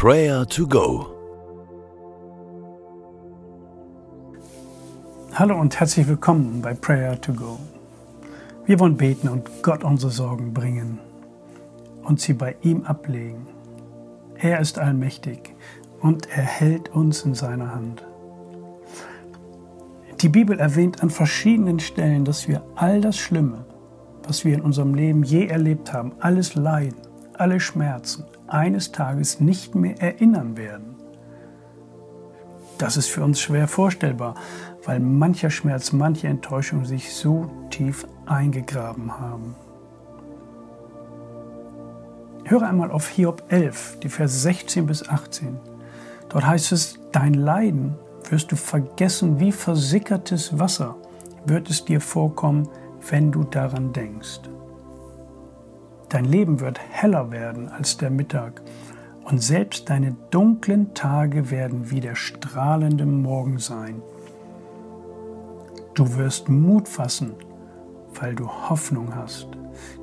Prayer to Go. Hallo und herzlich willkommen bei Prayer to Go. Wir wollen beten und Gott unsere Sorgen bringen und sie bei ihm ablegen. Er ist allmächtig und er hält uns in seiner Hand. Die Bibel erwähnt an verschiedenen Stellen, dass wir all das Schlimme, was wir in unserem Leben je erlebt haben, alles Leiden, alle Schmerzen eines Tages nicht mehr erinnern werden. Das ist für uns schwer vorstellbar, weil mancher Schmerz, manche Enttäuschung sich so tief eingegraben haben. Höre einmal auf Hiob 11, die Verse 16 bis 18. Dort heißt es, dein Leiden wirst du vergessen wie versickertes Wasser, wird es dir vorkommen, wenn du daran denkst. Dein Leben wird heller werden als der Mittag und selbst deine dunklen Tage werden wie der strahlende Morgen sein. Du wirst Mut fassen, weil du Hoffnung hast.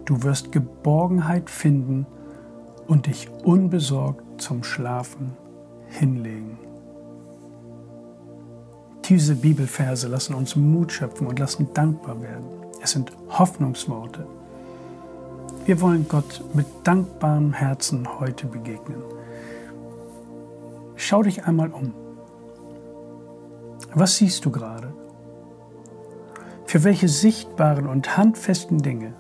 Du wirst Geborgenheit finden und dich unbesorgt zum Schlafen hinlegen. Diese Bibelverse lassen uns Mut schöpfen und lassen dankbar werden. Es sind Hoffnungsworte. Wir wollen Gott mit dankbarem Herzen heute begegnen. Schau dich einmal um. Was siehst du gerade? Für welche sichtbaren und handfesten Dinge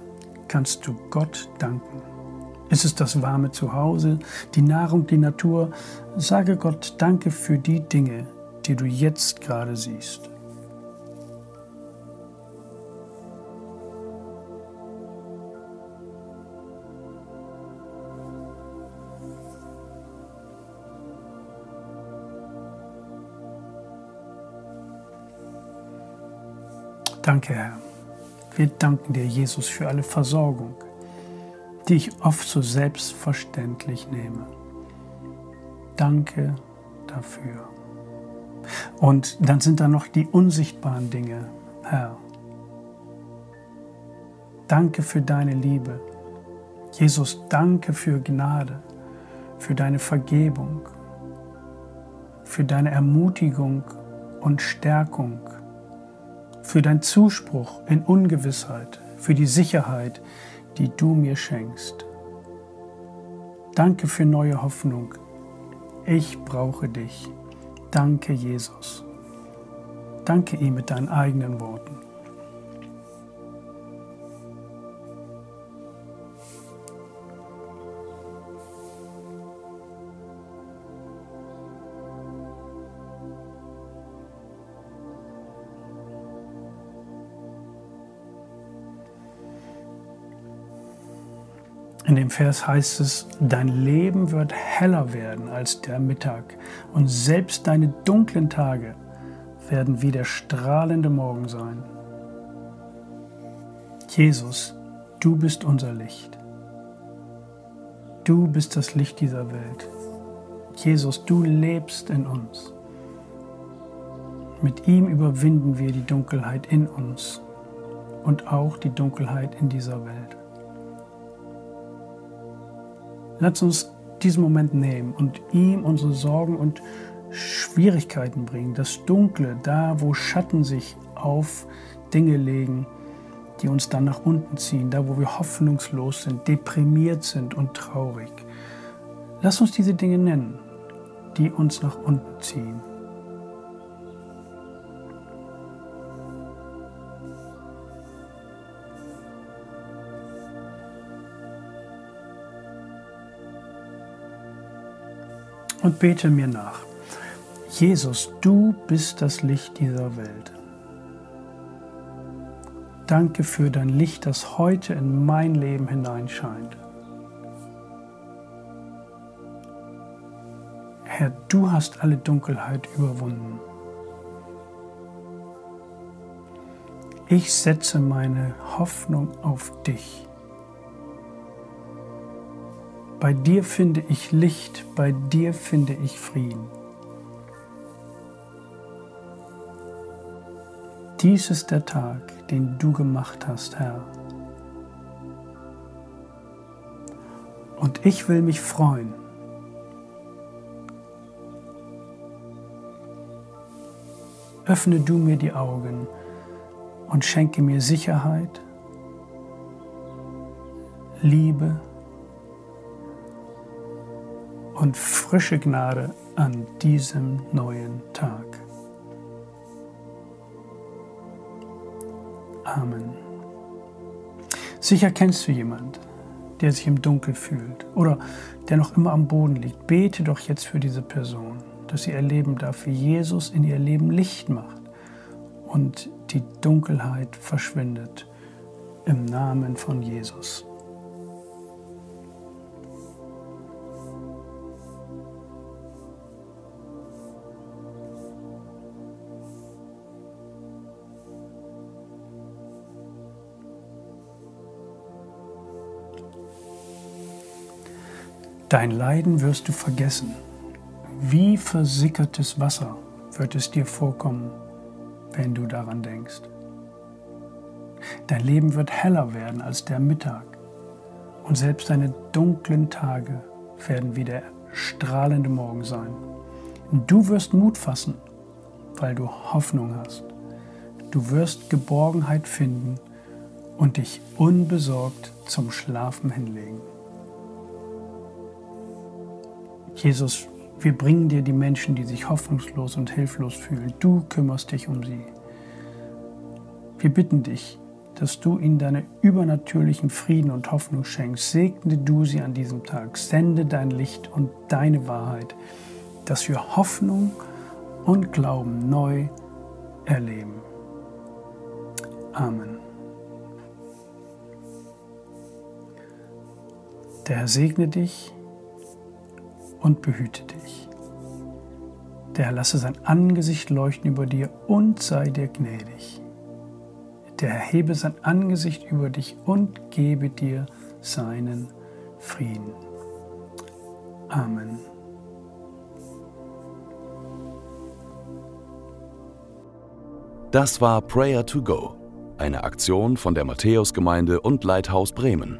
kannst du Gott danken? Ist es das warme Zuhause, die Nahrung, die Natur? Sage Gott Danke für die Dinge, die du jetzt gerade siehst. Danke, Herr. Wir danken dir, Jesus, für alle Versorgung, die ich oft so selbstverständlich nehme. Danke dafür. Und dann sind da noch die unsichtbaren Dinge, Herr. Danke für deine Liebe. Jesus, danke für Gnade, für deine Vergebung, für deine Ermutigung und Stärkung, für deinen Zuspruch in Ungewissheit, für die Sicherheit, die du mir schenkst. Danke für neue Hoffnung. Ich brauche dich. Danke, Jesus. Danke ihm mit deinen eigenen Worten. In dem Vers heißt es, dein Leben wird heller werden als der Mittag und selbst deine dunklen Tage werden wie der strahlende Morgen sein. Jesus, du bist unser Licht. Du bist das Licht dieser Welt. Jesus, du lebst in uns. Mit ihm überwinden wir die Dunkelheit in uns und auch die Dunkelheit in dieser Welt. Lass uns diesen Moment nehmen und ihm unsere Sorgen und Schwierigkeiten bringen. Das Dunkle, da wo Schatten sich auf Dinge legen, die uns dann nach unten ziehen, da wo wir hoffnungslos sind, deprimiert sind und traurig. Lass uns diese Dinge nennen, die uns nach unten ziehen. Und bete mir nach. Jesus, du bist das Licht dieser Welt. Danke für dein Licht, das heute in mein Leben hineinscheint. Herr, du hast alle Dunkelheit überwunden. Ich setze meine Hoffnung auf dich. Bei dir finde ich Licht, bei dir finde ich Frieden. Dies ist der Tag, den du gemacht hast, Herr. Und ich will mich freuen. Öffne du mir die Augen und schenke mir Sicherheit, Liebe, und frische Gnade an diesem neuen Tag. Amen. Sicher kennst du jemand, der sich im Dunkel fühlt oder der noch immer am Boden liegt. Bete doch jetzt für diese Person, dass sie erleben darf, wie Jesus in ihr Leben Licht macht und die Dunkelheit verschwindet im Namen von Jesus. Dein Leiden wirst du vergessen. Wie versickertes Wasser wird es dir vorkommen, wenn du daran denkst. Dein Leben wird heller werden als der Mittag und selbst deine dunklen Tage werden wie der strahlende Morgen sein. Du wirst Mut fassen, weil du Hoffnung hast. Du wirst Geborgenheit finden und dich unbesorgt zum Schlafen hinlegen. Jesus, wir bringen dir die Menschen, die sich hoffnungslos und hilflos fühlen. Du kümmerst dich um sie. Wir bitten dich, dass du ihnen deine übernatürlichen Frieden und Hoffnung schenkst. Segne du sie an diesem Tag. Sende dein Licht und deine Wahrheit, dass wir Hoffnung und Glauben neu erleben. Amen. Der Herr segne dich und behüte dich. Der Herr lasse sein Angesicht leuchten über dir und sei dir gnädig. Der Herr hebe sein Angesicht über dich und gebe dir seinen Frieden. Amen. Das war Prayer to Go, eine Aktion von der Matthäusgemeinde und Leithaus Bremen.